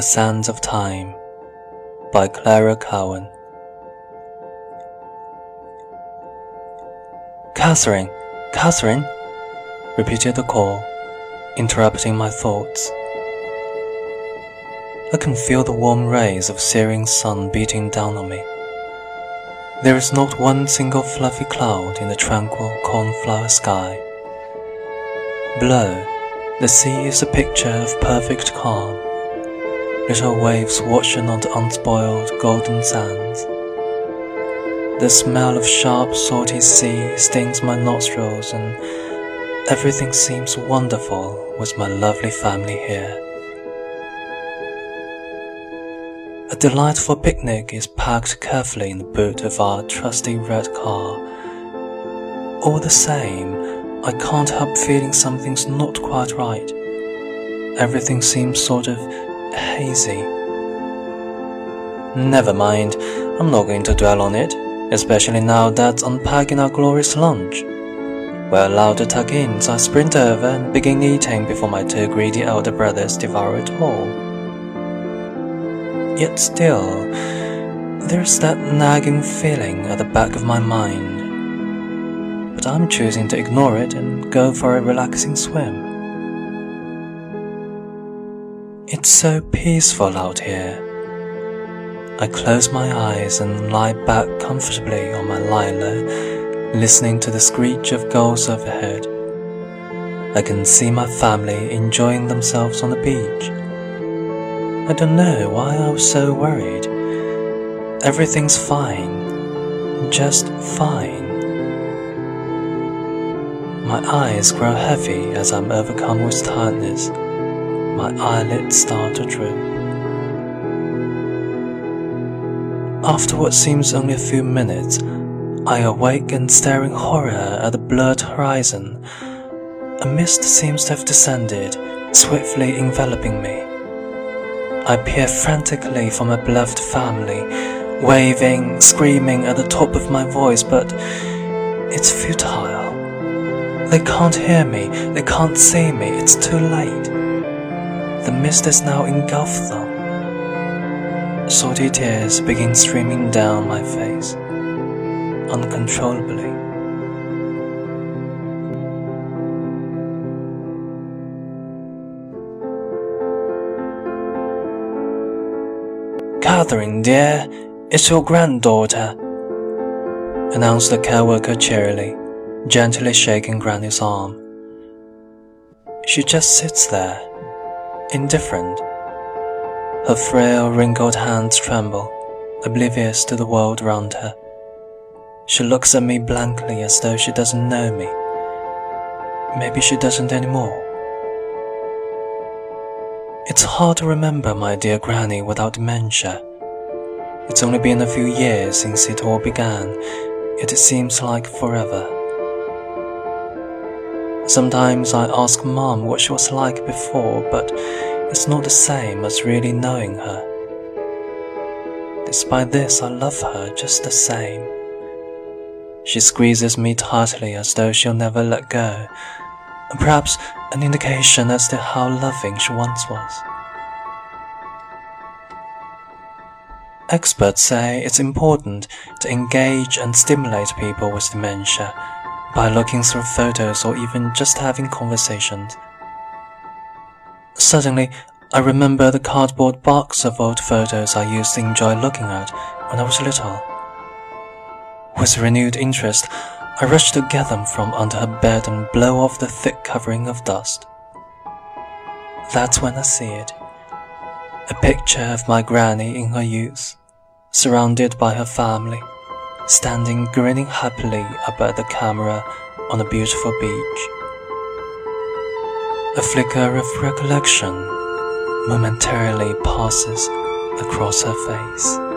The Sands of Time by Clara Cowan. Kathryn, Kathryn, repeated the call, interrupting my thoughts. I can feel the warm rays of searing sun beating down on me. There is not one single fluffy cloud in the tranquil cornflower sky. Below, the sea is a picture of perfect calm, little waves washing on the unspoiled golden sands. The smell of sharp, salty sea stings my nostrils, and everything seems wonderful with my lovely family here. A delightful picnic is packed carefully in the boot of our trusty red car. All the same, I can't help feeling something's not quite right. Everything seems sort of hazy. Never mind, I'm not going to dwell on it, especially now that unpacking our glorious lunch. We're allowed to tuck in, so I sprint over and begin eating before my two greedy elder brothers devour it all. Yet still, there's that nagging feeling at the back of my mind. But I'm choosing to ignore it and go for a relaxing swim. It's so peaceful out here. I close my eyes and lie back comfortably on my lilo, listening to the screech of gulls overhead. I can see my family enjoying themselves on the beach. I don't know why I was so worried. Everything's fine. Just fine. My eyes grow heavy as I'm overcome with tiredness. My eyelids start to droop. After what seems only a few minutes, I awake in horror at the blurred horizon. A mist seems to have descended, swiftly enveloping me. I peer frantically for my beloved family, waving, screaming at the top of my voice, but it's futile. They can't hear me, they can't see me, it's too late. The mist has now engulfed them. Salty tears begin streaming down my face, uncontrollably. Kathryn, dear, it's your granddaughter, announced the care worker cheerily, gently shaking Granny's arm. She just sits there, indifferent. Her frail, wrinkled hands tremble, oblivious to the world around her. She looks at me blankly as though she doesn't know me. Maybe she doesn't anymore. It's hard to remember my dear Granny without dementia. It's only been a few years since it all began, yet it seems like forever. Sometimes I ask Mom what she was like before, but it's not the same as really knowing her. Despite this, I love her just the same. She squeezes me tightly as though she'll never let go, and perhaps an indication as to how loving she once was. Experts say it's important to engage and stimulate people with dementia by looking through photos or even just having conversations. Suddenly, I remember the cardboard box of old photos I used to enjoy looking at when I was little. With renewed interest, I rush to get them from under her bed and blow off the thick covering of dust. That's when I see it. A picture of my granny in her youth, surrounded by her family, standing grinning happily up the camera on a beautiful beach. A flicker of recollection momentarily passes across her face.